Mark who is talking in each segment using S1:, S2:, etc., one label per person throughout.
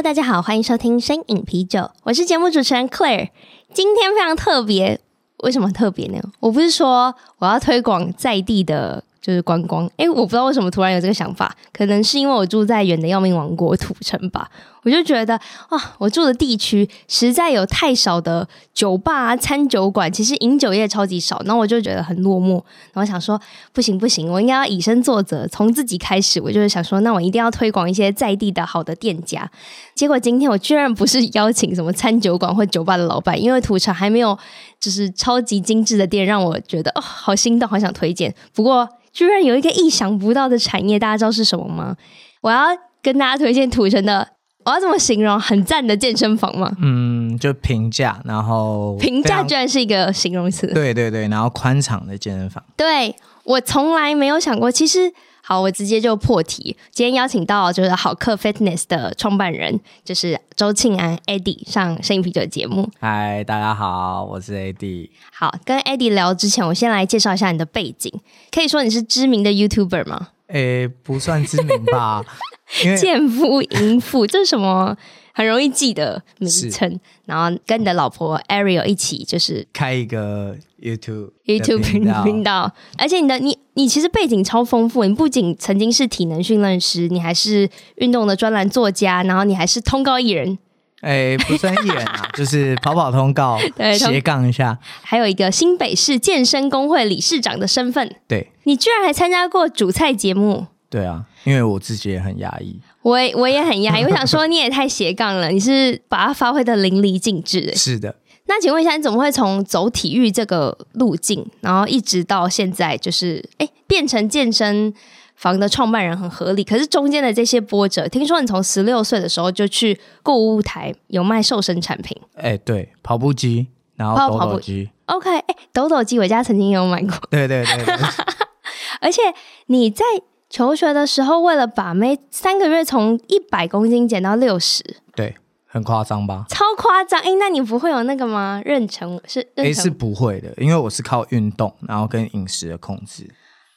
S1: 大家好，欢迎收听声饮啤酒，我是节目主持人 Claire。今天非常特别，为什么特别呢？我不是说我要推广在地的。就是观光，诶、我不知道为什么突然有这个想法，可能是因为我住在远的要命王国土城吧。我就觉得，哇，我住的地区实在有太少的酒吧、餐酒馆，其实饮酒业超级少，那我就觉得很落寞。然后想说，不行不行，我应该要以身作则，从自己开始。我就是想说，那我一定要推广一些在地的好的店家。结果今天我居然不是邀请什么餐酒馆或酒吧的老板，因为土城还没有就是超级精致的店，让我觉得哦，好心动，好想推荐。不过。居然有一个意想不到的产业，大家知道是什么吗？我要跟大家推荐土城的，我要怎么形容？很赞的健身房吗？
S2: 嗯，就平价，然后
S1: 平价居然是一个形容词。
S2: 对对对，然后宽敞的健身房。
S1: 对，我从来没有想过，其实。好，我直接就破题。今天邀请到就是好客 Fitness 的创办人，就是周庆安 Eddie 上声音啤酒的节目。
S2: 嗨，大家好，我是 Eddie。
S1: 好，跟 Eddie 聊之前，我先来介绍一下你的背景。可以说你是知名的 YouTuber 吗？
S2: 诶、欸，不算知名吧。
S1: 贱夫淫妇，这是什么？很容易记的名称。然后跟你的老婆 Ariel 一起，就是
S2: 开一个。YouTube
S1: YouTube 频道，而且你的你你其实背景超丰富，你不仅曾经是体能训练师，你还是运动的专栏作家，然后你还是通告艺人。
S2: 哎、欸，不算艺人啊，就是跑跑通告，对，斜杠一下。
S1: 还有一个新北市健身工会理事长的身份。
S2: 对，
S1: 你居然还参加过主菜节目？
S2: 对啊，因为我自己也很压抑，
S1: 我我也很压抑。我想说，你也太斜杠了，你是把它发挥的淋漓尽致。
S2: 是的。
S1: 那请问一下，你怎么会从走体育这个路径，然后一直到现在，就是哎变成健身房的创办人，很合理。可是中间的这些波折，听说你从十六岁的时候就去购物台有卖瘦身产品，
S2: 哎，对，跑步机，然后抖抖机
S1: ，OK，哎，抖抖机我家曾经有买过，
S2: 对 对对，对，
S1: 而且你在求学的时候，为了把妹，三个月从一百公斤减到六十，
S2: 对。很夸张吧？
S1: 超夸张！哎，那你不会有那个吗？妊娠是？哎，
S2: 是不会的，因为我是靠运动，然后跟饮食的控制。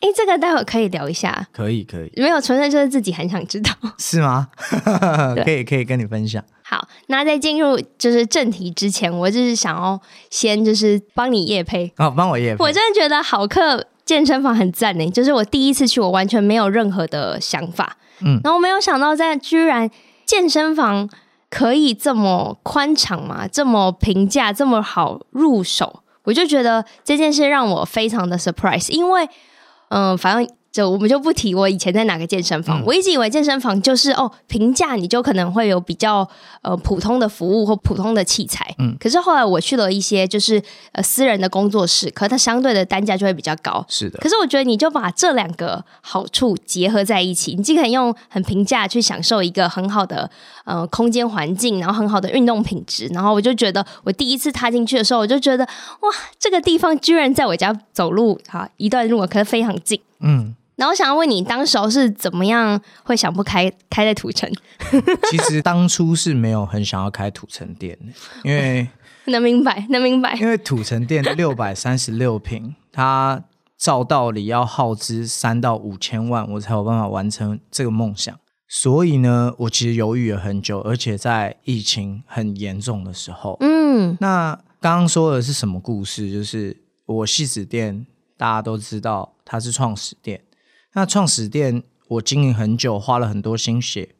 S1: 哎，这个待会可以聊一下。
S2: 可以，可以。
S1: 没有，纯粹就是自己很想知道。
S2: 是吗？可以，可以跟你分享。
S1: 好，那在进入就是正题之前，我就是想要先就是帮你夜配。
S2: 哦，帮我业配。
S1: 我真的觉得好客健身房很赞呢，就是我第一次去，我完全没有任何的想法。嗯，然后我没有想到，在居然健身房。可以这么宽敞嘛？这么平价，这么好入手，我就觉得这件事让我非常的 surprise，因为，嗯、反正。就我们就不提我以前在哪个健身房，嗯、我一直以为健身房就是哦，平价你就可能会有比较呃普通的服务或普通的器材，嗯，可是后来我去了一些就是呃私人的工作室，可是它相对的单价就会比较高，
S2: 是的。
S1: 可是我觉得你就把这两个好处结合在一起，你既可以用很平价去享受一个很好的呃空间环境，然后很好的运动品质，然后我就觉得我第一次踏进去的时候，我就觉得哇，这个地方居然在我家走路哈一段路，可是非常近，嗯。然后我想要问你，当时候是怎么样会想不开开在土城？
S2: 其实当初是没有很想要开土城店的，因为
S1: 能明白，能明白。
S2: 因为土城店六百三十六平，它照道理要耗资三到五千万，我才有办法完成这个梦想。所以呢，我其实犹豫了很久，而且在疫情很严重的时候，嗯，那刚刚说的是什么故事？就是我戏子店，大家都知道它是创始店。那创始店我经营很久，花了很多心血，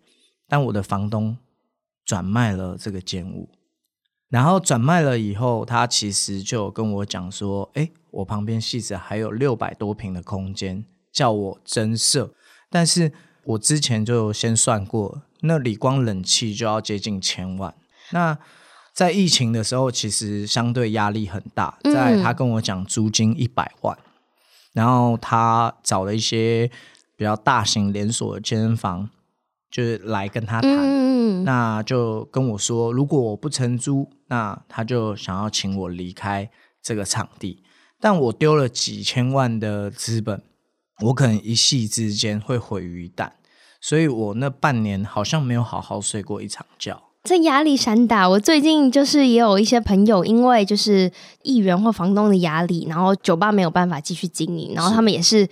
S2: 但我的房东转卖了这个间屋，然后转卖了以后，他其实就跟我讲说：“哎，我旁边戏子还有六百多平的空间，叫我增设。”但是我之前就先算过，那里光冷气就要接近千万。那在疫情的时候，其实相对压力很大，在他跟我讲租金一百万。然后他找了一些比较大型连锁的健身房，就是来跟他谈，
S1: 嗯、
S2: 那就跟我说，如果我不承租，那他就想要请我离开这个场地。但我丢了几千万的资本，我可能一夕之间会毁于一旦，所以我那半年好像没有好好睡过一场觉。
S1: 这压力山大，我最近就是也有一些朋友，因为就是议员或房东的压力，然后酒吧没有办法继续经营，然后他们也是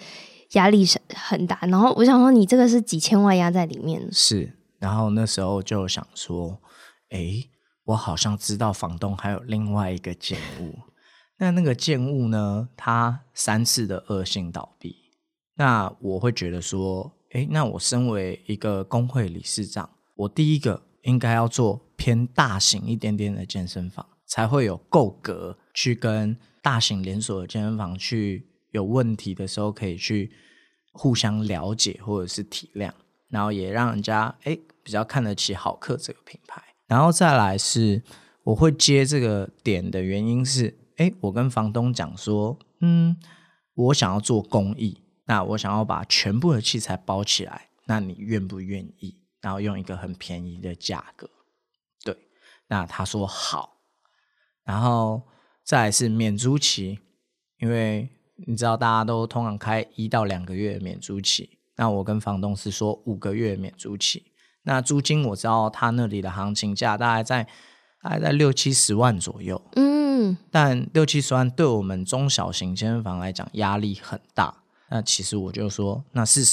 S1: 压力是很大。然后我想说，你这个是几千万压在里面。
S2: 是，然后那时候就想说，哎，我好像知道房东还有另外一个建物，那那个建物呢，它三次的恶性倒闭，那我会觉得说，哎，那我身为一个工会理事长，我第一个。应该要做偏大型一点点的健身房，才会有够格去跟大型连锁的健身房去有问题的时候可以去互相了解或者是体谅，然后也让人家诶比较看得起好客这个品牌。然后再来是我会接这个点的原因是，诶我跟房东讲说，嗯，我想要做公益，那我想要把全部的器材包起来，那你愿不愿意？然后用一个很便宜的价格，对，那他说好，然后再来是免租期，因为你知道大家都通常开一到两个月免租期，那我跟房东是说五个月免租期，那租金我知道他那里的行情价大概在大概在六七十万左右，
S1: 嗯，
S2: 但六七十万对我们中小型健身房来讲压力很大，那其实我就说那试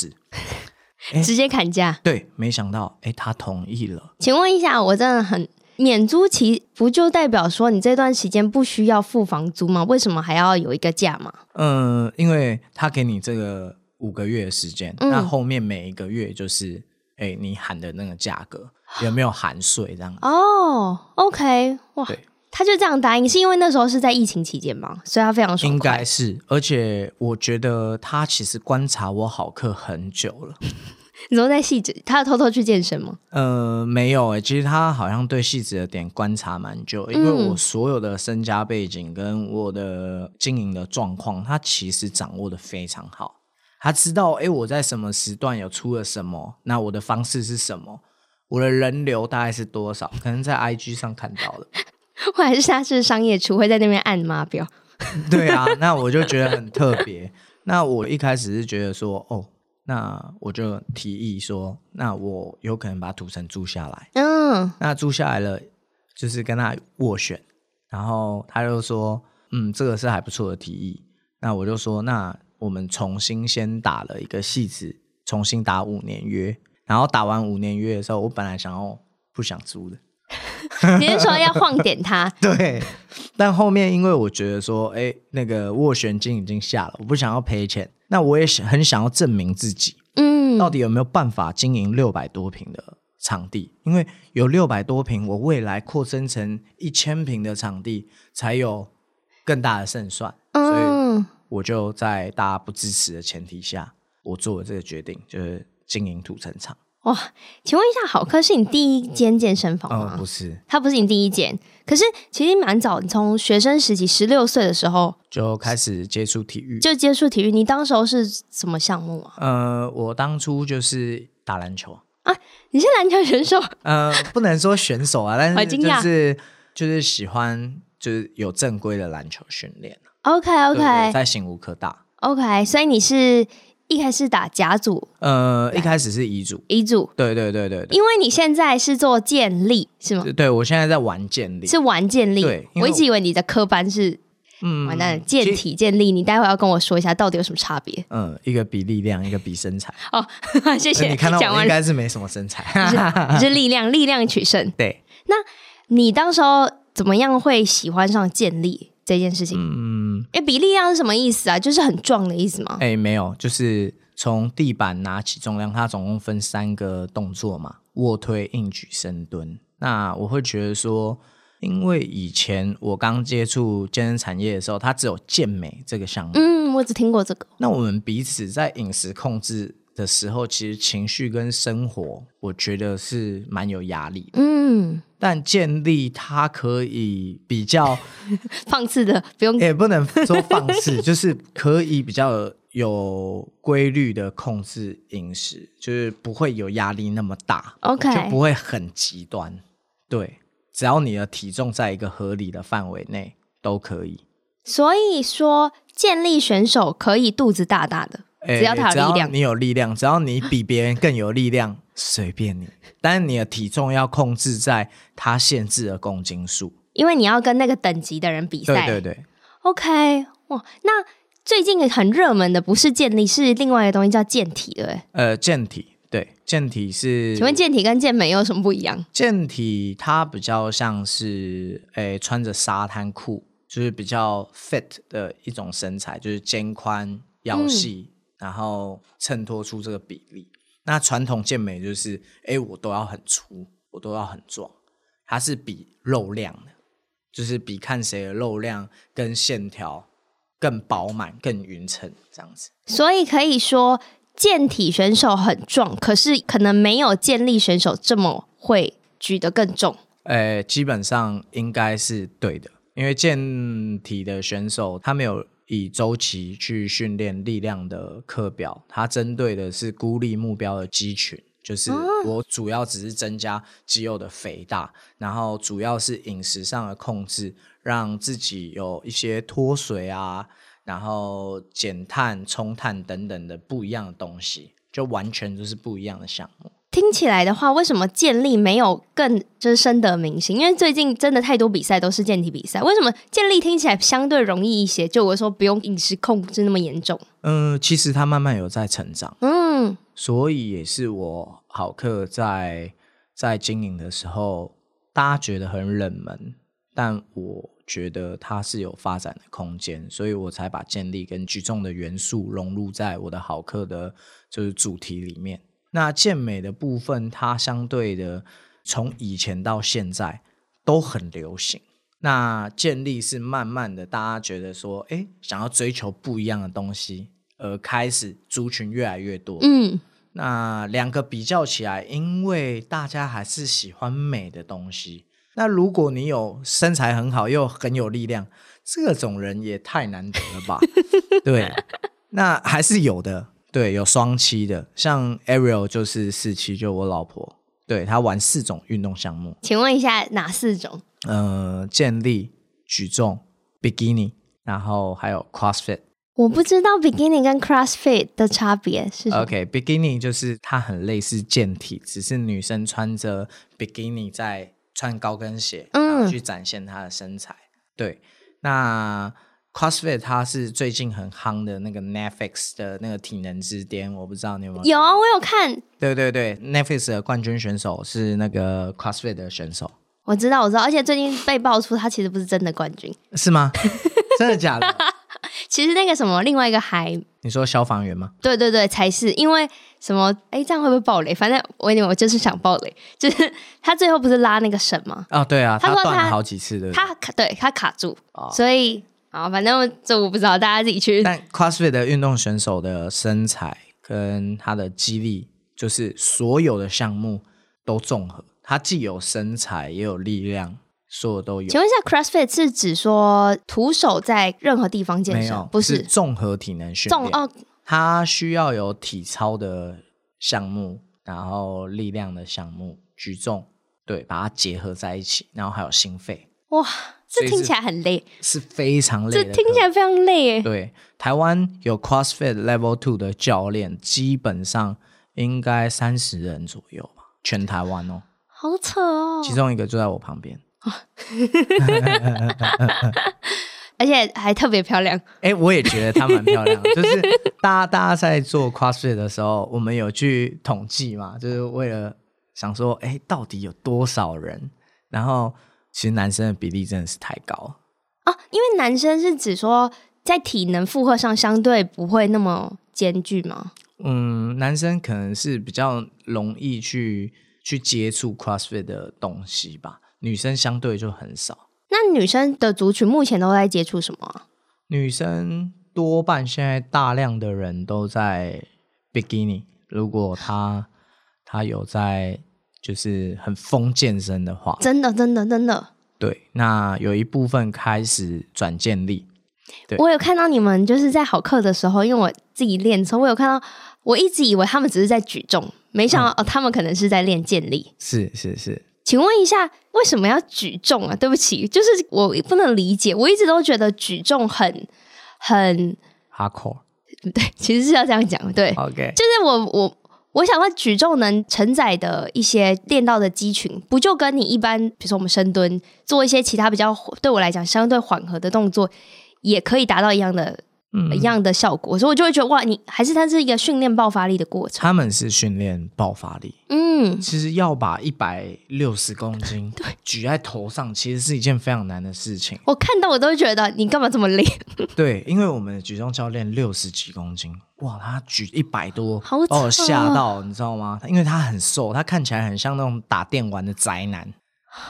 S2: 试。
S1: 直接砍价，
S2: 对，没想到，哎，他同意了。
S1: 请问一下，我真的很免租期，不就代表说你这段时间不需要付房租吗？为什么还要有一个价嘛？
S2: 嗯，因为他给你这个五个月的时间，嗯、那后面每一个月就是，哎，你喊的那个价格有没有含税这样子？
S1: 哦，OK，哇。对他就这样答应，是因为那时候是在疫情期间嘛？所以他非常爽快。
S2: 应该是，而且我觉得他其实观察我好客很久了。
S1: 你说在汐止，他要偷偷去健身吗？
S2: 呃，没有诶、欸，其实他好像对汐止的点观察蛮久，因为我所有的身家背景跟我的经营的状况，他其实掌握的非常好。他知道，哎，我在什么时段有出了什么，那我的方式是什么，我的人流大概是多少，可能在 IG 上看到了。
S1: 或者是他是商业厨会在那边按码表，
S2: 对啊，那我就觉得很特别。那我一开始是觉得说，哦，那我就提议说，那我有可能把土城租下来。嗯，那租下来了，就是跟他斡旋，然后他就说，嗯，这个是还不错的提议。那我就说，那我们重新先打了一个戏子，重新打五年约，然后打完五年约的时候，我本来想要不想租的。
S1: 你是说要晃点他？
S2: 对，但后面因为我觉得说，哎，那个斡旋金已经下了，我不想要赔钱，那我也想很想要证明自己，嗯，到底有没有办法经营六百多平的场地？因为有六百多平，我未来扩增成一千平的场地才有更大的胜算。嗯，所以我就在大家不支持的前提下，我做了这个决定，就是经营土城场。
S1: 哇，请问一下，好客是你第一间健身房吗？
S2: 哦，不是，
S1: 它不是你第一间。可是其实蛮早，你从学生时期十六岁的时候
S2: 就开始接触体育，
S1: 就接触体育。你当时候是什么项目啊？
S2: 呃，我当初就是打篮球
S1: 啊。你是篮球选手？
S2: 呃，不能说选手啊，但是就是就是喜欢就是有正规的篮球训练。
S1: OK OK，
S2: 在醒吾科大。
S1: OK，所以你是。一开始打甲组，
S2: 呃，一开始是乙组，
S1: 乙组，
S2: 对对对对，
S1: 因为你现在是做建立是吗？
S2: 对，我现在在玩建立，
S1: 是玩建立。
S2: 对，
S1: 我一直以为你的科班是，嗯，完蛋，健体建立，你待会要跟我说一下到底有什么差别？
S2: 嗯，一个比力量，一个比身材。
S1: 哦，谢谢。
S2: 你看到我应该是没什么身材，
S1: 你是力量，力量取胜。
S2: 对，
S1: 那你当时候怎么样会喜欢上健力？这件事情，
S2: 嗯，
S1: 哎，比力量是什么意思啊？就是很壮的意思吗？
S2: 哎，没有，就是从地板拿起重量，它总共分三个动作嘛：卧推、硬举、深蹲。那我会觉得说，因为以前我刚接触健身产业的时候，它只有健美这个项目。
S1: 嗯，我只听过这个。
S2: 那我们彼此在饮食控制的时候，其实情绪跟生活，我觉得是蛮有压力的。
S1: 嗯，
S2: 但建立它可以比较
S1: 放肆的，不用
S2: 也不能说放肆，就是可以比较有规律的控制饮食，就是不会有压力那么大
S1: ，OK，
S2: 就不会很极端。对，只要你的体重在一个合理的范围内都可以。
S1: 所以说，建立选手可以肚子大大的，只要他有力量，
S2: 你有力量，只要你比别人更有力量，随便你。但是你的体重要控制在他限制的公斤数，
S1: 因为你要跟那个等级的人比赛。
S2: 对对对。
S1: OK，哇，那最近很热门的不是健力，是另外一个东西叫健体，对？
S2: 呃，健体，对，健体是。
S1: 请问健体跟健美有什么不一样？
S2: 健体它比较像是，诶，穿着沙滩裤。就是比较 fit 的一种身材，就是肩宽腰细，嗯、然后衬托出这个比例。那传统健美就是，哎，我都要很粗，我都要很壮，它是比肉量的，就是比看谁的肉量跟线条更饱满、更匀称这样子。
S1: 所以可以说，健体选手很壮，可是可能没有健力选手这么会举得更重。
S2: 呃，基本上应该是对的。因为健体的选手，他没有以周期去训练力量的课表，它针对的是孤立目标的肌群，就是我主要只是增加肌肉的肥大，然后主要是饮食上的控制，让自己有一些脱水啊，然后减碳、冲碳等等的不一样的东西，就完全就是不一样的项目。
S1: 听起来的话，为什么健力没有更就是深得民心？因为最近真的太多比赛都是健体比赛，为什么健力听起来相对容易一些？就我说不用饮食控制那么严重。
S2: 嗯、呃，其实他慢慢有在成长，
S1: 嗯，
S2: 所以也是我好客在在经营的时候，大家觉得很冷门，但我觉得它是有发展的空间，所以我才把建立跟举重的元素融入在我的好客的，就是主题里面。那健美的部分，它相对的从以前到现在都很流行。那健力是慢慢的，大家觉得说，哎，想要追求不一样的东西，而开始族群越来越多。
S1: 嗯，
S2: 那两个比较起来，因为大家还是喜欢美的东西。那如果你有身材很好又很有力量，这种人也太难得了吧？对，那还是有的。对，有双七的，像 Ariel 就是四七，就我老婆，对，她玩四种运动项目。
S1: 请问一下哪四种？
S2: 呃，健力、举重、Bikini，然后还有 CrossFit。
S1: 我不知道 Bikini 跟 CrossFit 的差别是什么。
S2: OK，Bikini 就是它很类似健体，只是女生穿着 Bikini 在穿高跟鞋，嗯，然后去展现她的身材。对，那。CrossFit 它是最近很夯的那个 Netflix 的那个体能之巅，我不知道你有没有？
S1: 有啊，我有看。
S2: 对对对，Netflix 的冠军选手是那个 CrossFit 的选手。
S1: 我知道，我知道，而且最近被爆出他其实不是真的冠军，
S2: 是吗？真的假的？
S1: 其实那个什么，另外一个还
S2: 你说消防员吗？
S1: 对对对，才是因为什么？哎，这样会不会暴雷？反正我我就是想暴雷，就是他最后不是拉那个绳吗？
S2: 啊、哦，对啊，他断了好几次的，
S1: 他卡对他卡住，哦、所以。啊，反正这我不知道，大家自己去。
S2: 但 CrossFit 的运动选手的身材跟他的肌力，就是所有的项目都综合，他既有身材也有力量，所有都有。
S1: 请问一下，CrossFit 是指说徒手在任何地方健身？不是，
S2: 是综合体能训练。哦，他需要有体操的项目，然后力量的项目，举重，对，把它结合在一起，然后还有心肺。
S1: 哇！这听起来很累，
S2: 是非常累。
S1: 这听起来非常累。
S2: 对，台湾有 CrossFit Level Two 的教练，基本上应该三十人左右吧，全台湾哦。
S1: 好扯哦！
S2: 其中一个就在我旁边，
S1: 而且还特别漂亮。
S2: 哎，我也觉得她蛮漂亮。就是大家大家在做 CrossFit 的时候，我们有去统计嘛，就是为了想说，哎，到底有多少人？然后。其实男生的比例真的是太高
S1: 啊，因为男生是指说在体能负荷上相对不会那么艰巨吗？
S2: 嗯，男生可能是比较容易去去接触 CrossFit 的东西吧，女生相对就很少。
S1: 那女生的族群目前都在接触什么啊？
S2: 女生多半现在大量的人都在 Bikini，如果她她有在。就是很疯健身的话，
S1: 真的，真的，真的。
S2: 对，那有一部分开始转健力，对，
S1: 我有看到你们就是在好课的时候，因为我自己练的时候，我有看到，我一直以为他们只是在举重，没想到、嗯、哦，他们可能是在练健力。
S2: 是是是，
S1: 请问一下，为什么要举重啊？对不起，就是我不能理解，我一直都觉得举重很很
S2: hardcore。
S1: 对，其实是要这样讲。对
S2: ，OK，
S1: 就是我我我想问举重能承载的一些练到的肌群，不就跟你一般，比如说我们深蹲，做一些其他比较对我来讲相对缓和的动作，也可以达到一样的。嗯、一样的效果，所以我就会觉得哇，你还是它是一个训练爆发力的过程。
S2: 他们是训练爆发力，嗯，其实要把一百六十公斤 举在头上，其实是一件非常难的事情。
S1: 我看到我都会觉得你干嘛这么累？
S2: 对，因为我们的举重教练六十几公斤，哇，他举一百多，
S1: 把我
S2: 吓到，你知道吗？因为他很瘦，他看起来很像那种打电玩的宅男，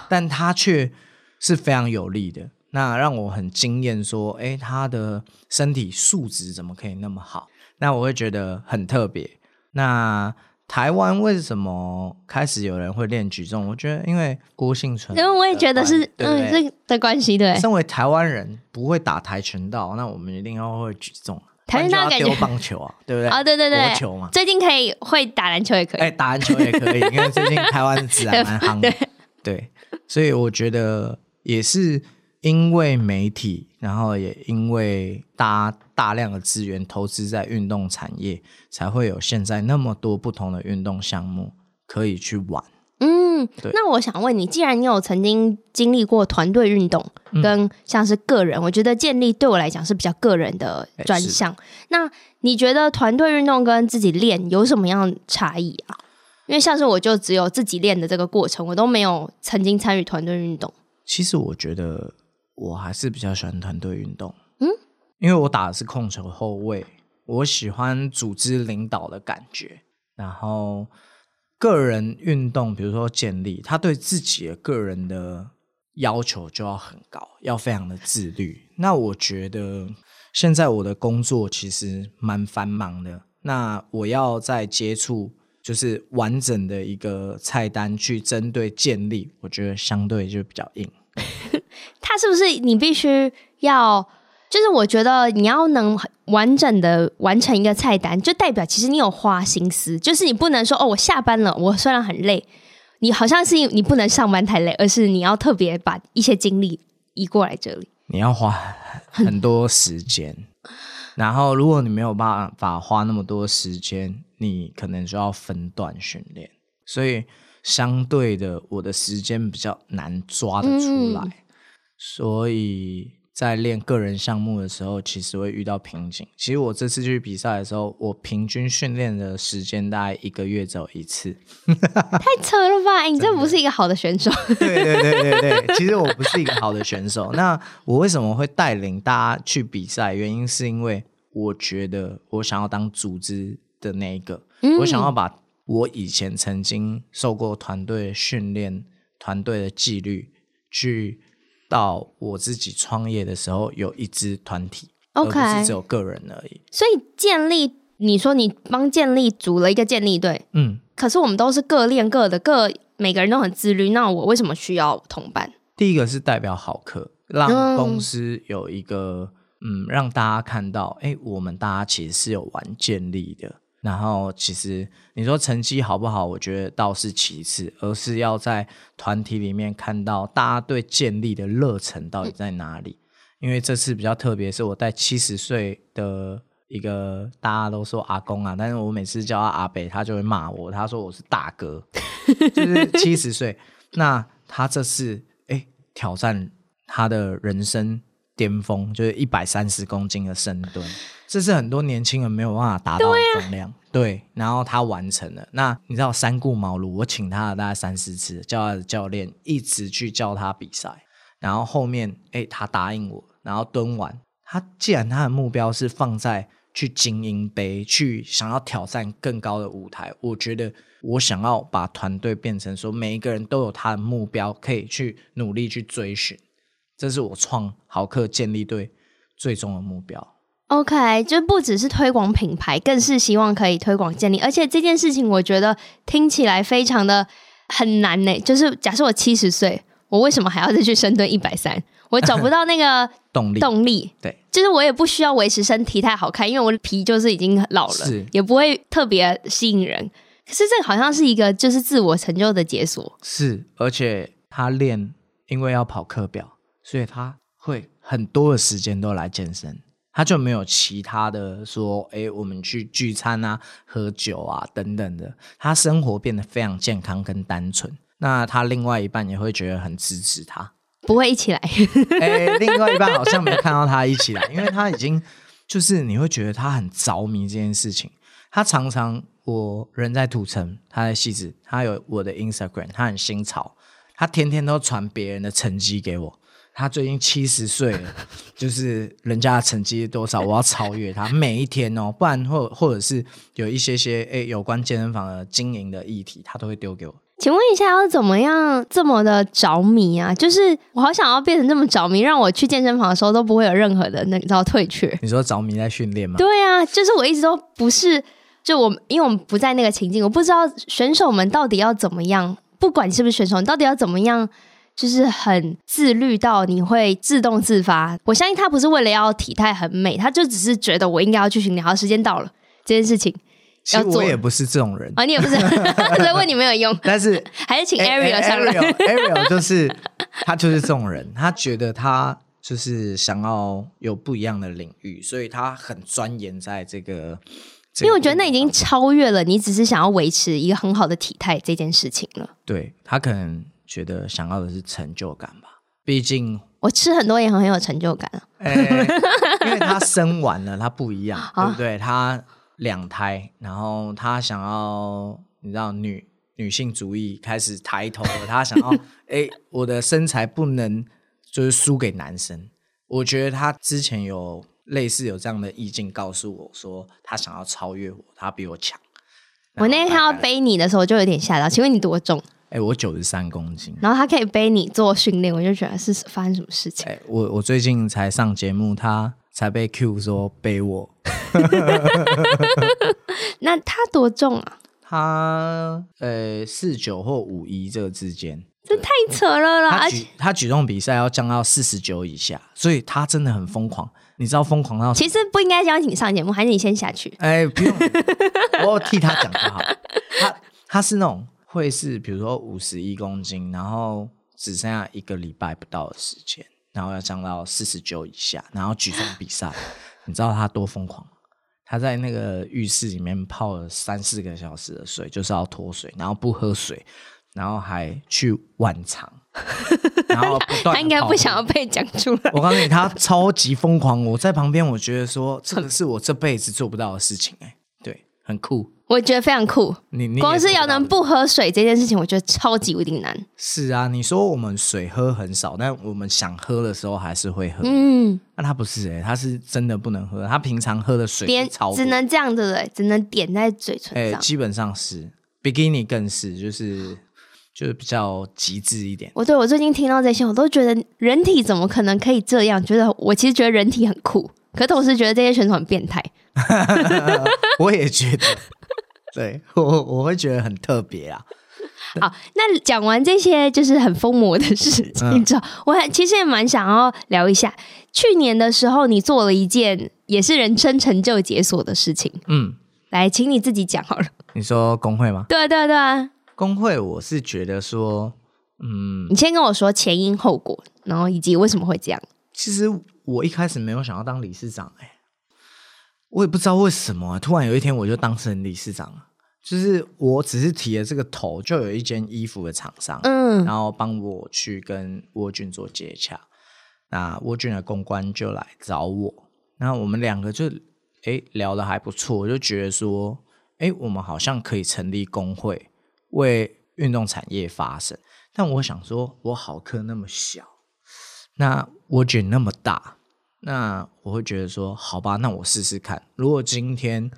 S2: 但他却是非常有力的。那让我很惊艳，说，哎、欸，他的身体素质怎么可以那么好？那我会觉得很特别。那台湾为什么开始有人会练举重？我觉得因为郭婞淳，
S1: 因为我也觉得是，
S2: 对对
S1: 嗯，这的关系。对，
S2: 身为台湾人不会打跆拳道，那我们一定要会举重。
S1: 跆拳道感觉
S2: 丢棒球啊，对不对？
S1: 啊、哦，对对对，
S2: 国球嘛。
S1: 最近可以会打篮球也可以，
S2: 哎、欸，打篮球也可以，因为最近台湾的治安蛮夯的。对，对，所以我觉得也是。因为媒体，然后也因为大大量的资源投资在运动产业，才会有现在那么多不同的运动项目可以去玩。
S1: 嗯，对。那我想问你，既然你有曾经经历过团队运动，跟像是个人，嗯、我觉得建立对我来讲是比较个人的专项。欸、那你觉得团队运动跟自己练有什么样差异啊？因为像是我就只有自己练的这个过程，我都没有曾经参与团队运动。
S2: 其实我觉得。我还是比较喜欢团队运动，嗯，因为我打的是控球后卫，我喜欢组织领导的感觉。然后个人运动，比如说健力，他对自己的个人的要求就要很高，要非常的自律。那我觉得现在我的工作其实蛮繁忙的，那我要在接触就是完整的一个菜单去针对健力，我觉得相对就比较硬。
S1: 他是不是你必须要？就是我觉得你要能完整的完成一个菜单，就代表其实你有花心思。就是你不能说哦，我下班了，我虽然很累，你好像是你不能上班太累，而是你要特别把一些精力移过来这里。
S2: 你要花很多时间，然后如果你没有办法花那么多时间，你可能就要分段训练。所以相对的，我的时间比较难抓得出来。嗯所以在练个人项目的时候，其实会遇到瓶颈。其实我这次去比赛的时候，我平均训练的时间大概一个月只有一次，
S1: 太扯了吧？欸，你这不是一个好的选手。
S2: 对对对对对，其实我不是一个好的选手。那我为什么会带领大家去比赛？原因是因为我觉得我想要当组织的那一个，嗯、我想要把我以前曾经受过团队训练、团队的纪律去。到我自己创业的时候，有一支团体，OK，而不是只有个人而已。
S1: 所以建立，你说你帮建立组了一个建立队，嗯，可是我们都是各练各的，各每个人都很自律。那我为什么需要同伴？
S2: 第一个是代表好客，让公司有一个嗯，嗯，让大家看到，哎，我们大家其实是有玩建立的。然后，其实你说成绩好不好，我觉得倒是其次，而是要在团体里面看到大家对建立的热忱到底在哪里。因为这次比较特别，是我带七十岁的一个，大家都说阿公啊，但是我每次叫他阿伯，他就会骂我，他说我是大哥，就是七十岁。那他这次哎挑战他的人生巅峰，就是一百三十公斤的深蹲。这是很多年轻人没有办法达到的重量，对，然后他完成了。那你知道三顾茅庐，我请他了大概三四次，叫他的教练一直去教他比赛，然后后面哎，他答应我，然后蹲完。他既然他的目标是放在去精英杯，去想要挑战更高的舞台，我觉得我想要把团队变成说每一个人都有他的目标，可以去努力去追寻。这是我创豪客建立队最终的目标。
S1: OK，就不只是推广品牌，更是希望可以推广建立。而且这件事情，我觉得听起来非常的很难呢。就是假设我七十岁，我为什么还要再去深蹲一百三？我找不到那个
S2: 动力，
S1: 动力。
S2: 对，
S1: 就是我也不需要维持身体太好看，因为我的皮就是已经老了，
S2: 是
S1: 也不会特别吸引人。可是这个好像是一个就是自我成就的解锁，
S2: 是，而且他练，因为要跑课表，所以他会很多的时间都来健身，他就没有其他的说，哎，我们去聚餐啊、喝酒啊等等的，他生活变得非常健康跟单纯。那他另外一半也会觉得很支持他，
S1: 不会一起来。
S2: 哎，另外一半好像没看到他一起来，因为他已经就是你会觉得他很着迷这件事情，他常常。我人在土城，他在汐止，他有我的 Instagram，他很新潮，他天天都传别人的成绩给我。他最近七十岁了，就是人家的成绩多少，我要超越他。每一天哦，不然或或者是有一些些诶有关健身房的经营的议题，他都会丢给我。
S1: 请问一下，要怎么样这么的着迷啊？就是我好想要变成这么着迷，让我去健身房的时候都不会有任何的那个退却。
S2: 你说着迷在训练吗？
S1: 对啊，就是我一直都不是。就我，因为我们不在那个情境，我不知道选手们到底要怎么样。不管你是不是选手，你到底要怎么样，就是很自律到你会自动自发。我相信他不是为了要体态很美，他就只是觉得我应该要去训练。好，时间到了，这件事情
S2: 我也不是这种人
S1: 啊，你也不是，所以问你没有用。
S2: 但是
S1: 还是请 Ariel 上来。
S2: Ariel 就是他就是这种人，他觉得他就是想要有不一样的领域，所以他很钻研在这个。
S1: 因为我觉得那已经超越了你只是想要维持一个很好的体态这件事情了。
S2: 对，他可能觉得想要的是成就感吧，毕竟
S1: 我吃很多也很很有成就感啊。
S2: 欸、因为他生完了，他不一样，对不对？他两胎，然后他想要，你知道女女性主义开始抬头了，他想要，哎、欸，我的身材不能就是输给男生。我觉得他之前有。类似有这样的意境告诉我说，他想要超越我，他比我强。
S1: 我那天看到背你的时候，就有点吓到。请问你多重？
S2: 哎、欸，我九十三公斤。
S1: 然后他可以背你做训练，我就觉得是发生什么事情？
S2: 哎、欸，我我最近才上节目，他才被 Q 说背我。
S1: 那他多重啊？
S2: 他呃四九或五一这个之间。
S1: 这太扯了啦！
S2: 他举他举重比赛要降到四十九以下，所以他真的很疯狂。你知道疯狂到？
S1: 其实不应该邀请你上节目，还是你先下去？
S2: 哎、欸，不用，我替他讲就好。他他是那种会是，比如说五十一公斤，然后只剩下一个礼拜不到的时间，然后要降到四十九以下，然后举重比赛，你知道他多疯狂？他在那个浴室里面泡了三四个小时的水，就是要脱水，然后不喝水。然后还去晚场，然后不断。他应该
S1: 不想要被讲出来。
S2: 我告诉你，他超级疯狂。我在旁边，我觉得说这个是我这辈子做不到的事情。哎，对，很酷。
S1: 我觉得非常酷。
S2: 你你
S1: 光是要能不喝水这件事情，我觉得超级无敌难。
S2: 是啊，你说我们水喝很少，但我们想喝的时候还是会喝。
S1: 嗯，
S2: 那他不是哎，他是真的不能喝。他平常喝的水
S1: 点只能这样子对，只能点在嘴唇上。
S2: 哎，基本上是。Bikini 更是就是。就是比较极致一点。
S1: 我对我最近听到这些，我都觉得人体怎么可能可以这样？觉得我其实觉得人体很酷，可同时觉得这些选手很变态。
S2: 我也觉得，对我我会觉得很特别啊。
S1: 好，那讲完这些就是很疯魔的事情之后，嗯、我很其实也蛮想要聊一下，去年的时候你做了一件也是人生成就解锁的事情。嗯，来，请你自己讲好了。
S2: 你说工会吗？
S1: 对对对啊。
S2: 工会，我是觉得说，嗯，
S1: 你先跟我说前因后果，然后以及为什么会这样。
S2: 其实我一开始没有想要当理事长，哎，我也不知道为什么，突然有一天我就当成理事长了。就是我只是提了这个头，就有一间衣服的厂商，嗯，然后帮我去跟沃俊做接洽，那沃俊的公关就来找我，然后我们两个就哎聊得还不错，我就觉得说，哎，我们好像可以成立工会。为运动产业发声，但我想说，我好客那么小，那我卷那么大，那我会觉得说，好吧，那我试试看。如果今天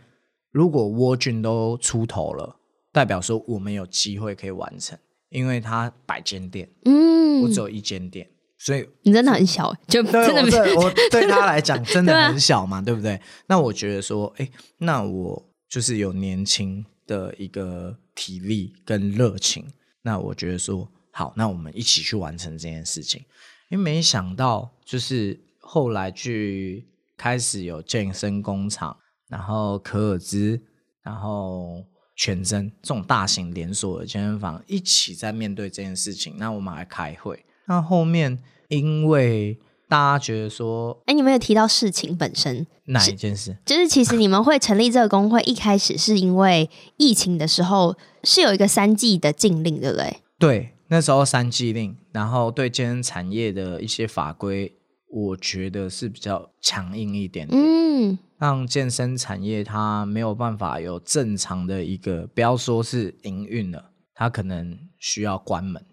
S2: 如果沃俊都出头了，代表说我们有机会可以完成，因为他百间店，嗯，我只有一间店，所以
S1: 你真的很小，就真的
S2: 对我，我 对他来讲真的很小嘛，对不对？那我觉得说，哎，那我就是有年轻的一个。体力跟热情，那我觉得说好，那我们一起去完成这件事情。因为没想到就是后来去开始有健身工厂，然后可尔兹，然后全真这种大型连锁的健身房一起在面对这件事情，那我们还开会。那后面因为大家觉得说，
S1: 哎，你们有提到事情本身
S2: 哪一件事？
S1: 就是其实你们会成立这个工会，一开始是因为疫情的时候是有一个三 G 的禁令，对不对？
S2: 对，那时候三 G 令，然后对健身产业的一些法规，我觉得是比较强硬一点。
S1: 嗯，
S2: 让健身产业它没有办法有正常的一个，不要说是营运了，它可能需要关门。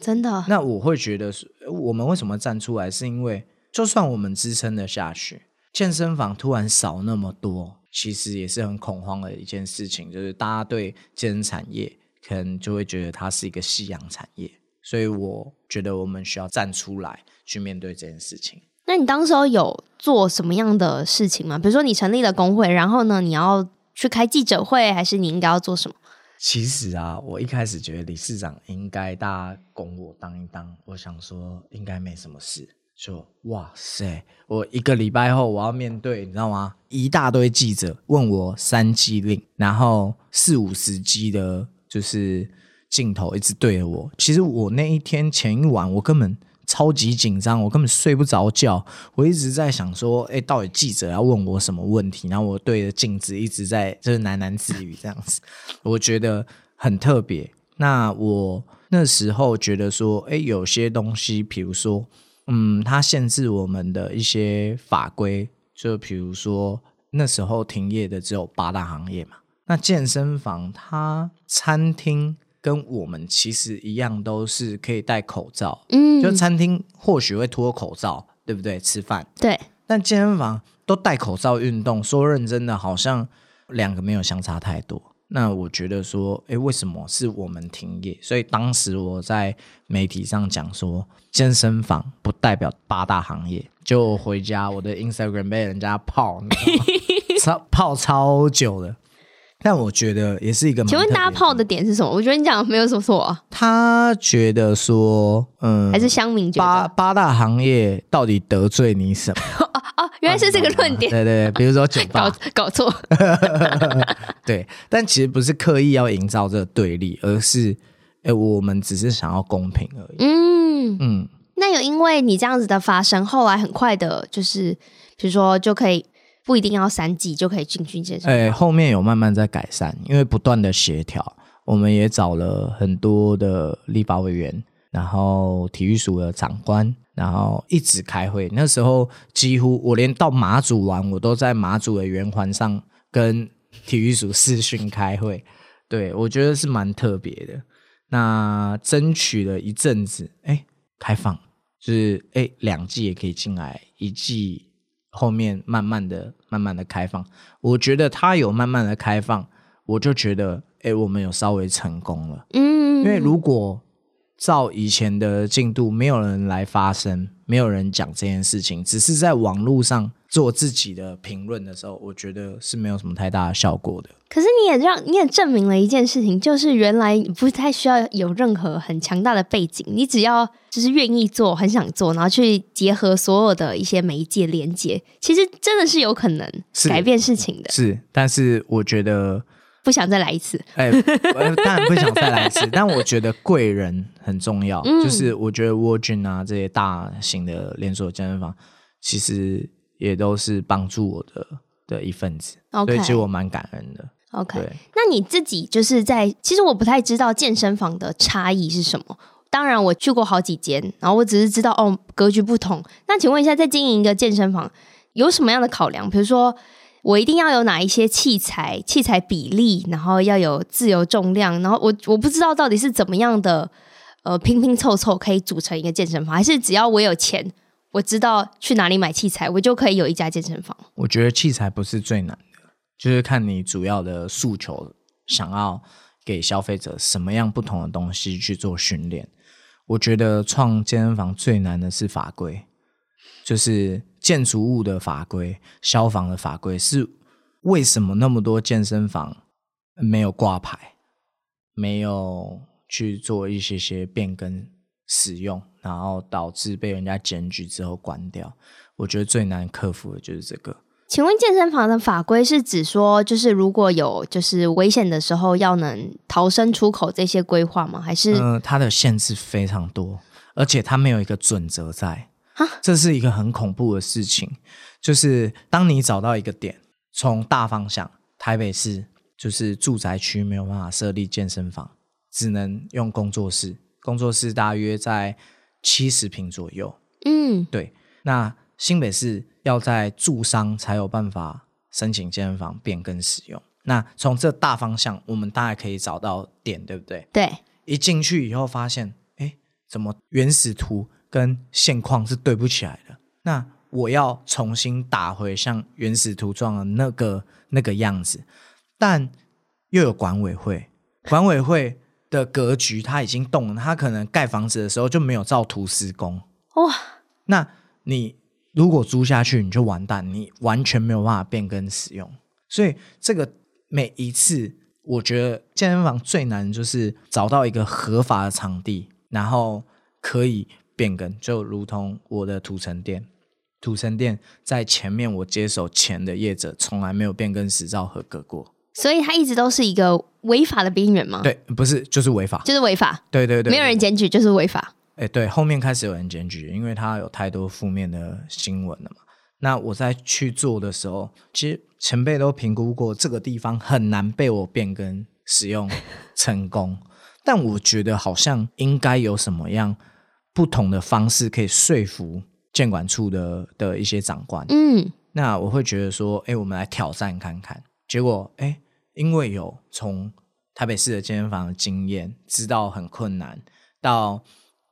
S1: 真的？
S2: 那我会觉得，我们为什么站出来？是因为就算我们支撑得下去，健身房突然少那么多，其实也是很恐慌的一件事情。就是大家对健身产业可能就会觉得它是一个夕阳产业，所以我觉得我们需要站出来去面对这件事情。
S1: 那你当时候有做什么样的事情吗？比如说你成立了工会，然后呢，你要去开记者会，还是你应该要做什么？
S2: 其实啊，我一开始觉得理事长应该大家拱我当一当，我想说应该没什么事。说哇塞，我一个礼拜后我要面对，你知道吗？一大堆记者问我三剂令，然后四五十 G 的，就是镜头一直对着我。其实我那一天前一晚，我根本。超级紧张，我根本睡不着觉。我一直在想说，哎，到底记者要问我什么问题？然后我对着镜子一直在就是喃喃自语这样子，我觉得很特别。那我那时候觉得说，哎，有些东西，比如说，嗯，它限制我们的一些法规，就比如说那时候停业的只有八大行业嘛。那健身房、它餐厅。跟我们其实一样，都是可以戴口罩。嗯，就餐厅或许会脱口罩，对不对？吃饭。
S1: 对。
S2: 但健身房都戴口罩运动，说认真的，好像两个没有相差太多。那我觉得说，诶，为什么是我们停业？所以当时我在媒体上讲说，健身房不代表八大行业。就回家，我的 Instagram 被人家泡，超泡超久了。但我觉得也是一个。请问大家
S1: 泡的点是什么？我觉得你讲的没有什么错啊。
S2: 他觉得说，嗯，
S1: 还是乡民觉得
S2: 八八大行业到底得罪你什么？
S1: 哦哦，原来是这个论点。
S2: 对，对对，比如说酒吧，
S1: 搞搞错。
S2: 对，但其实不是刻意要营造这个对立，而是，哎，我们只是想要公平而已。
S1: 嗯嗯。那有因为你这样子的发生，后来很快的，就是比如说就可以。不一定要三季就可以进军健身。
S2: 哎，后面有慢慢在改善，因为不断的协调，我们也找了很多的立法委员，然后体育署的长官，然后一直开会。那时候几乎我连到马祖玩，我都在马祖的圆环上跟体育署视讯开会。对，我觉得是蛮特别的。那争取了一阵子，哎，开放，就是哎，两季也可以进来，一季。后面慢慢的、慢慢的开放，我觉得它有慢慢的开放，我就觉得，哎，我们有稍微成功了。嗯，因为如果照以前的进度，没有人来发声，没有人讲这件事情，只是在网络上做自己的评论的时候，我觉得是没有什么太大的效果的。
S1: 可是你也让你也证明了一件事情，就是原来你不太需要有任何很强大的背景，你只要就是愿意做，很想做，然后去结合所有的一些媒介连接，其实真的是有可能改变事情的。
S2: 是，是，但是我觉得
S1: 不想再来一次。
S2: 哎、欸，当然不想再来一次，但我觉得贵人很重要。嗯、就是我觉得 Gym 啊这些大型的连锁健身房，其实也都是帮助我的的一份子，Okay. 所以其实我蛮感恩的。
S1: OK，那你自己就是在，其实我不太知道健身房的差异是什么。当然我去过好几间，然后我只是知道哦，格局不同。那请问一下，在经营一个健身房有什么样的考量？比如说，我一定要有哪一些器材、器材比例，然后要有自由重量，然后我我不知道到底是怎么样的呃拼拼凑凑可以组成一个健身房，还是只要我有钱，我知道去哪里买器材，我就可以有一家健身房？
S2: 我觉得器材不是最难的。就是看你主要的诉求，想要给消费者什么样不同的东西去做训练。我觉得创健身房最难的是法规，就是建筑物的法规、消防的法规。是为什么那么多健身房没有挂牌，没有去做一些些变更？使用，然后导致被人家检举之后关掉。我觉得最难克服的就是这个。
S1: 请问健身房的法规是指说，就是如果有就是危险的时候要能逃生出口这些规划吗？还是？
S2: 嗯、呃，它的限制非常多，而且它没有一个准则在。这是一个很恐怖的事情。就是当你找到一个点，从大方向，台北市就是住宅区没有办法设立健身房，只能用工作室。工作室大约在七十平左右。嗯，对。那新北市要在住商才有办法申请健身房变更使用。那从这大方向，我们大概可以找到点，对不对？
S1: 对。
S2: 一进去以后发现，哎，怎么原始图跟现况是对不起来的？那我要重新打回像原始图状的那个那个样子，但又有管委会，管委会的格局它已经动了，它可能盖房子的时候就没有照图施工。哇，那你。如果租下去，你就完蛋，你完全没有办法变更使用。所以这个每一次，我觉得健身房最难就是找到一个合法的场地，然后可以变更。就如同我的土城店，土城店在前面我接手前的业者从来没有变更执照合格过，
S1: 所以它一直都是一个违法的边缘吗？
S2: 对，不是，就是违法，
S1: 就是违法。
S2: 对对对，
S1: 没有人检举就是违法。
S2: 哎，对，后面开始有人检举，因为他有太多负面的新闻了嘛。那我在去做的时候，其实前辈都评估过这个地方很难被我变更使用成功，但我觉得好像应该有什么样不同的方式可以说服监管处的的一些长官。嗯，那我会觉得说，哎，我们来挑战看看。结果，哎，因为有从台北市的健身房的经验，知道很困难到。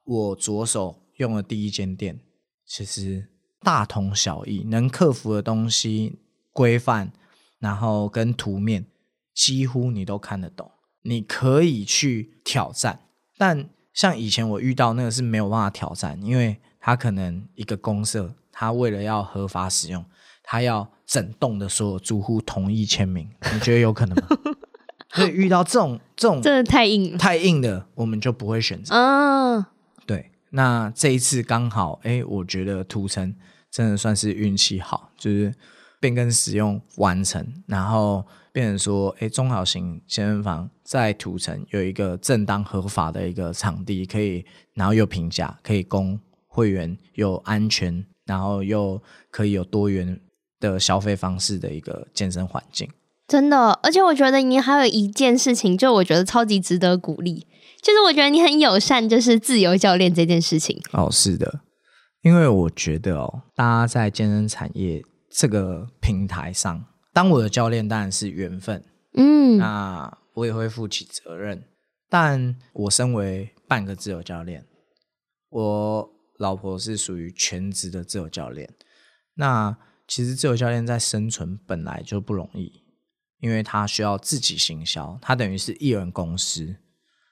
S2: 我着手用的第一间店，其实大同小异，能克服的东西、规范，然后跟图面，几乎你都看得懂。你可以去挑战，但像以前我遇到那个是没有办法挑战，因为他可能一个公社，他为了要合法使用，他要整栋的所有住户同意签名，你觉得有可能吗？所以遇到这种这种
S1: 真的太硬了，
S2: 太硬的，我们就不会选择。嗯。对，那这一次刚好，哎，我觉得土城真的算是运气好，就是变更使用完成，然后变成说，哎，中小型健身房在土城有一个正当合法的一个场地，可以，然后又平价，可以供会员又安全，然后又可以有多元的消费方式的一个健身环境。
S1: 真的，而且我觉得你还有一件事情，就我觉得超级值得鼓励。就是我觉得你很友善，就是自由教练这件事情。
S2: 哦，是的，因为我觉得哦，大家在健身产业这个平台上，当我的教练当然是缘分，嗯，那我也会负起责任。但我身为半个自由教练，我老婆是属于全职的自由教练。那其实自由教练在生存本来就不容易，因为他需要自己行销，他等于是一人公司。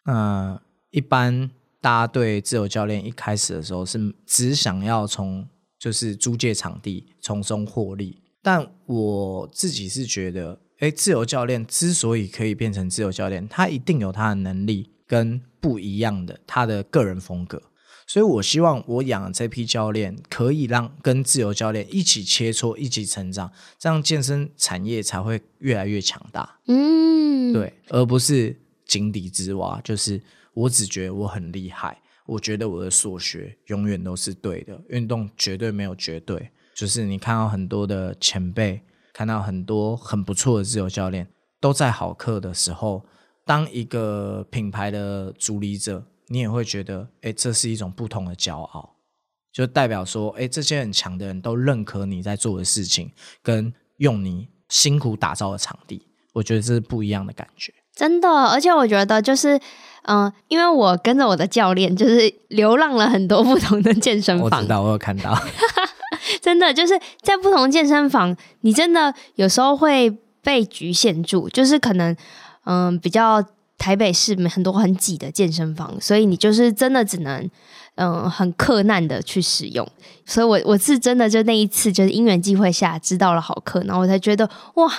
S2: 呃，一般大家对自由教练一开始的时候是只想要从就是租借场地从中获利，但我自己是觉得，诶，自由教练之所以可以变成自由教练，他一定有他的能力跟不一样的他的个人风格，所以我希望我养的这批教练可以让跟自由教练一起切磋，一起成长，这样健身产业才会越来越强大。嗯，对，而不是。井底之蛙，就是我只觉得我很厉害，我觉得我的所学永远都是对的。运动绝对没有绝对，就是你看到很多的前辈，看到很多很不错的自由教练，都在好课的时候，当一个品牌的主理者，你也会觉得，哎，这是一种不同的骄傲，就代表说，哎，这些很强的人都认可你在做的事情，跟用你辛苦打造的场地，我觉得这是不一样的感觉。
S1: 真的，而且我觉得就是，嗯、呃，因为我跟着我的教练，就是流浪了很多不同的健身房。
S2: 我知道，我有看到。
S1: 真的，就是在不同健身房，你真的有时候会被局限住，就是可能，嗯、呃，比较台北市很多很挤的健身房，所以你就是真的只能，嗯、呃，很克难的去使用。所以我我是真的就那一次，就是因缘际会下知道了好课，然后我才觉得哇。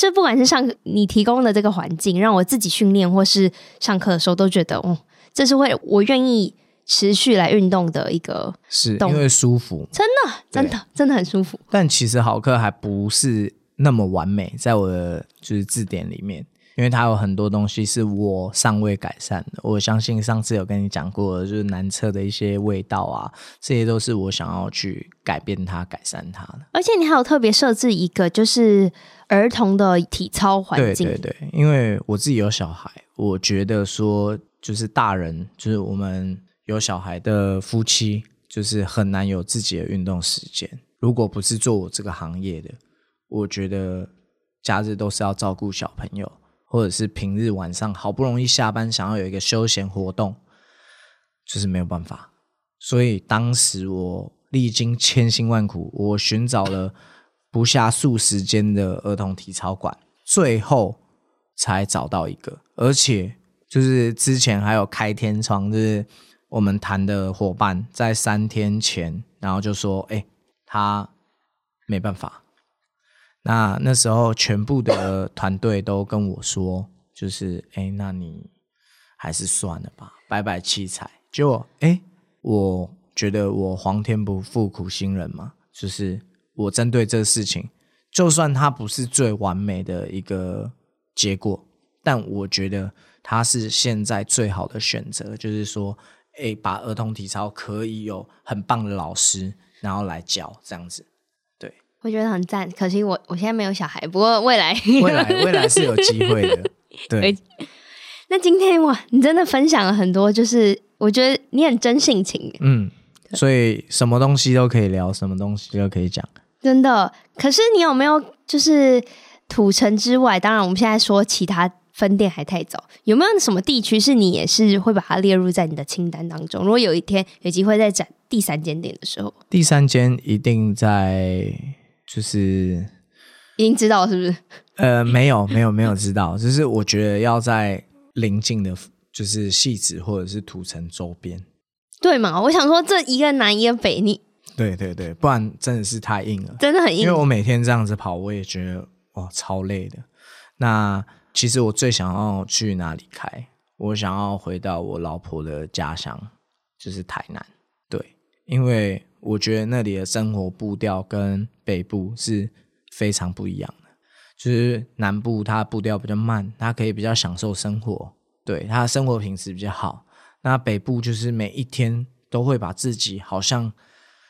S1: 这不管是上你提供的这个环境，让我自己训练，或是上课的时候，都觉得哦，这是会我愿意持续来运动的一个，
S2: 是因为舒服，
S1: 真的，真的，真的很舒服。
S2: 但其实好课还不是那么完美，在我的就是字典里面，因为它有很多东西是我尚未改善的。我相信上次有跟你讲过的，就是难测的一些味道啊，这些都是我想要去改变它、改善它的。
S1: 而且你还有特别设置一个，就是儿童的体操环境。
S2: 对对对，因为我自己有小孩，我觉得说就是大人，就是我们。有小孩的夫妻，就是很难有自己的运动时间。如果不是做我这个行业的，我觉得假日都是要照顾小朋友，或者是平日晚上好不容易下班，想要有一个休闲活动，就是没有办法。所以当时我历经千辛万苦，我寻找了不下数十间的儿童体操馆，最后才找到一个，而且就是之前还有开天窗，就是。我们谈的伙伴在三天前，然后就说：“哎，他没办法。”那那时候全部的团队都跟我说：“就是哎，那你还是算了吧，拜拜器材。”结果哎，我觉得我皇天不负苦心人嘛，就是我针对这个事情，就算它不是最完美的一个结果，但我觉得它是现在最好的选择，就是说。诶，把儿童体操可以有很棒的老师，然后来教这样子，
S1: 我觉得很赞。可惜我我现在没有小孩，不过未来
S2: 未来未来是有机会的。对，
S1: 那今天哇，你真的分享了很多，就是我觉得你很真性情。
S2: 嗯，所以什么东西都可以聊，什么东西都可以讲，
S1: 真的。可是你有没有就是土城之外？当然，我们现在说其他。分店还太早，有没有什么地区是你也是会把它列入在你的清单当中？如果有一天有机会再展第三间店的时候，
S2: 第三间一定在就是
S1: 已经知道是不是？
S2: 呃，没有，没有，没有知道，就是我觉得要在临近的，就是戏子或者是土城周边，
S1: 对嘛？我想说这一个南一个北，你
S2: 对对对，不然真的是太硬了，
S1: 真的很硬。
S2: 因为我每天这样子跑，我也觉得哇超累的。那其实我最想要去哪里开？我想要回到我老婆的家乡，就是台南。对，因为我觉得那里的生活步调跟北部是非常不一样的。就是南部它步调比较慢，它可以比较享受生活，对，它的生活品质比较好。那北部就是每一天都会把自己好像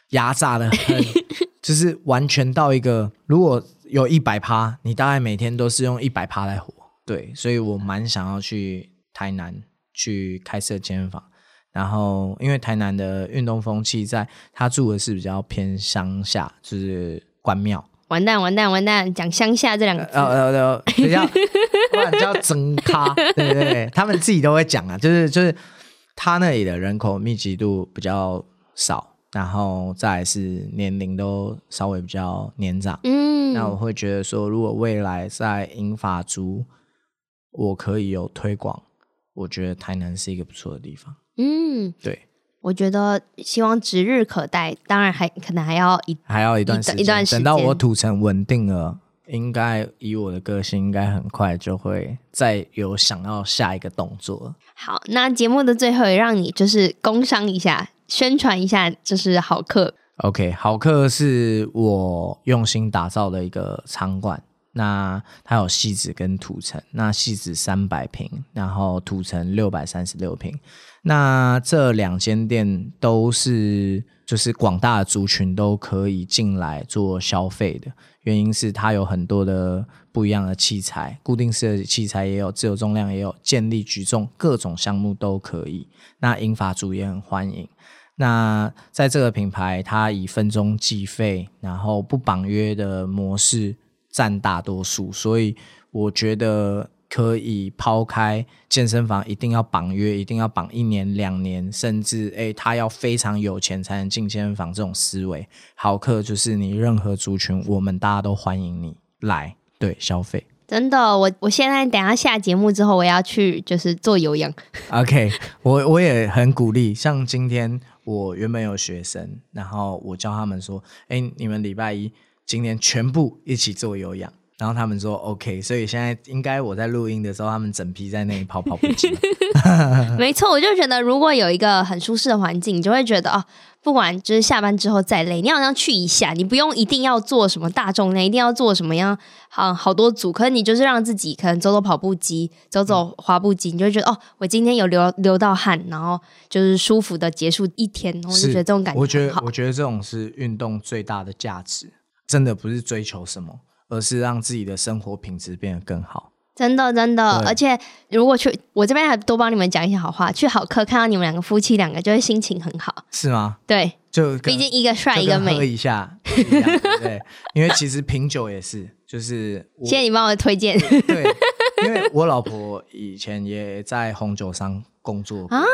S2: 压榨的很，就是完全到一个，如果有一百趴，你大概每天都是用一百趴来活。对，所以我蛮想要去台南去开设健身房，然后因为台南的运动风气，在他住的是比较偏乡下，就是关庙。
S1: 完蛋完蛋完蛋，讲乡下这两个字，呃呃
S2: 呃，比较 不然叫增咖，对对对，他们自己都会讲啊，就是就是他那里的人口密集度比较少，然后再来是年龄都稍微比较年长，嗯，那我会觉得说，如果未来在英法族。我可以有推广，我觉得台南是一个不错的地方。嗯，对，
S1: 我觉得希望指日可待。当然还可能还要一
S2: 还要一段时间，
S1: 一段时间，
S2: 等到我土城稳定了，应该以我的个性，应该很快就会再有想要下一个动作。
S1: 好，那节目的最后也让你就是工商一下，宣传一下，就是好客。
S2: OK，好客是我用心打造的一个场馆。那它有汐止跟土城，那汐止三百平，然后土城六百三十六平。那这两间店都是就是广大的族群都可以进来做消费的，原因是它有很多的不一样的器材，固定式的器材也有，自由重量也有，健力举重各种项目都可以。那英法族也很欢迎。那在这个品牌，它以分钟计费，然后不绑约的模式。占大多数，所以我觉得可以抛开健身房一定要绑约，一定要绑一年两年，甚至诶他要非常有钱才能进健身房这种思维。好客就是你任何族群，我们大家都欢迎你来对消费。
S1: 真的，我我现在等下下节目之后，我要去就是做有氧。
S2: OK，我我也很鼓励，像今天我原本有学生，然后我教他们说，诶你们礼拜一。今天全部一起做有氧，然后他们说 OK，所以现在应该我在录音的时候，他们整批在那里跑跑步机。
S1: 没错，我就觉得如果有一个很舒适的环境，你就会觉得哦，不管就是下班之后再累，你好像去一下，你不用一定要做什么大重量，一定要做什么样好好多组，可是你就是让自己可能走走跑步机，走走滑步机，你就会觉得哦，我今天有流流到汗，然后就是舒服的结束一天，我就觉得这种感觉。
S2: 我觉得，我觉得这种是运动最大的价值，真的不是追求什么。而是让自己的生活品质变得更好，
S1: 真的真的。而且如果去我这边还多帮你们讲一些好话，去好客看到你们两个夫妻两个，就会心情很好，
S2: 是吗？
S1: 对，
S2: 就
S1: 毕竟一个帅一个美，
S2: 喝一下，对，因为其实品酒也是，就是
S1: 谢谢你帮我推荐，
S2: 对，因为我老婆以前也在红酒商工作啊，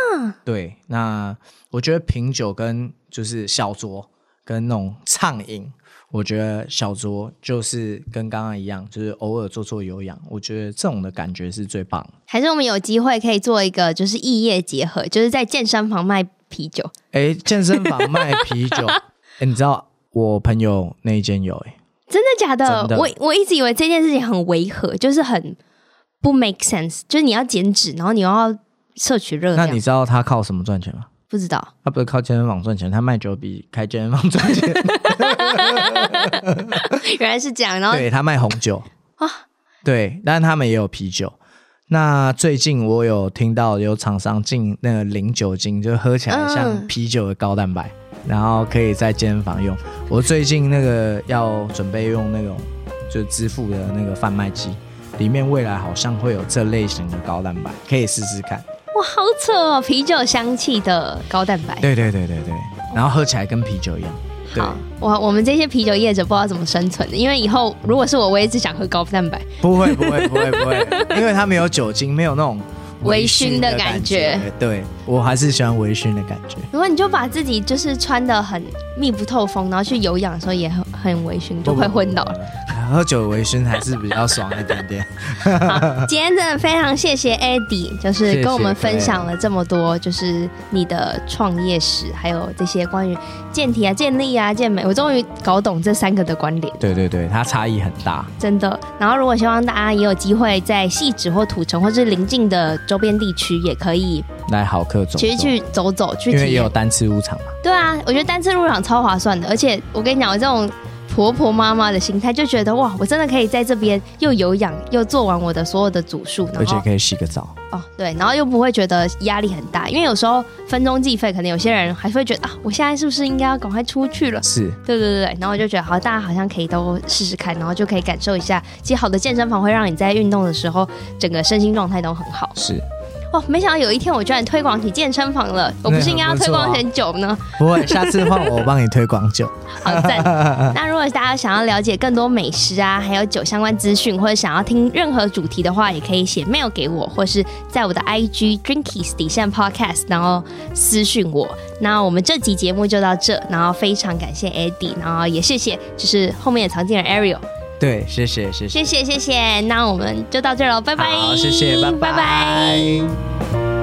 S2: 对，那我觉得品酒跟就是小酌跟那种畅饮。我觉得小酌就是跟刚刚一样，就是偶尔做做有氧。我觉得这种的感觉是最棒。
S1: 还是我们有机会可以做一个，就是异业结合，就是在健身房卖啤酒。
S2: 哎，健身房卖啤酒，哎，你知道我朋友那一间有哎，
S1: 真的假的？的我我一直以为这件事情很违和，就是很不 make sense，就是你要减脂，然后你又要摄取热量。
S2: 那你知道他靠什么赚钱吗？
S1: 不知道，
S2: 他不是靠健身房赚钱，他卖酒比开健身房赚钱。
S1: 原来是这样，然后
S2: 对他卖红酒啊，对，但是他们也有啤酒。那最近我有听到有厂商进那个零酒精，就喝起来像啤酒的高蛋白，嗯、然后可以在健身房用。我最近那个要准备用那种就支付的那个贩卖机，里面未来好像会有这类型的高蛋白，可以试试看。
S1: 哇，好扯哦！啤酒香气的高蛋白，
S2: 对对对对对，然后喝起来跟啤酒一样。
S1: 好，我我们这些啤酒业者不知道怎么生存的，因为以后如果是我，我也只想喝高蛋白。
S2: 不会不会不会不会，因为它没有酒精，没有那种。
S1: 微醺的感觉，
S2: 对，我还是喜欢微醺的感觉。
S1: 如果你就把自己就是穿的很密不透风，然后去有氧的时候也很很微醺，就会昏倒了。
S2: 喝酒微醺还是比较爽一点点。
S1: 好，今天真的非常谢谢 Eddie，就是跟我们分享了这么多，就是你的创业史，还有这些关于健体啊、健力啊、健美，我终于搞懂这三个的关联。
S2: 对对对，它差异很大，
S1: 真的。然后如果希望大家也有机会在汐止或土城或是邻近的。周边地区也可以
S2: 来好客走，
S1: 其实去走走去
S2: 因为也有单次入场嘛。
S1: 对啊，我觉得单次入场超划算的，而且我跟你讲，我这种婆婆妈妈的心态就觉得哇，我真的可以在这边又有氧又做完我的所有的组数，
S2: 而且可以洗个澡
S1: 哦，对，然后又不会觉得压力很大，因为有时候分钟计费，可能有些人还是会觉得啊，我现在是不是应该要赶快出去了？
S2: 是，
S1: 对对对对，然后我就觉得好，大家好像可以都试试看，然后就可以感受一下，其实好的健身房会让你在运动的时候整个身心状态都很好。
S2: 是。
S1: 哦，没想到有一天我居然推广起健身房了，我不是应该要推广点酒呢？
S2: 不会，下次换我帮你推广酒。
S1: 好赞！那如果大家想要了解更多美食啊，还有酒相关资讯，或者想要听任何主题的话，也可以写 mail 给我，或是在我的 IG Drinkies 底线 Podcast，然后私讯我。那我们这集节目就到这，然后非常感谢 Eddie，然后也谢谢就是后面的常见人 Ariel。
S2: 对，谢谢，谢谢，
S1: 谢谢，谢谢。那我们就到这儿了，拜拜。
S2: 好，谢谢，拜拜。拜拜。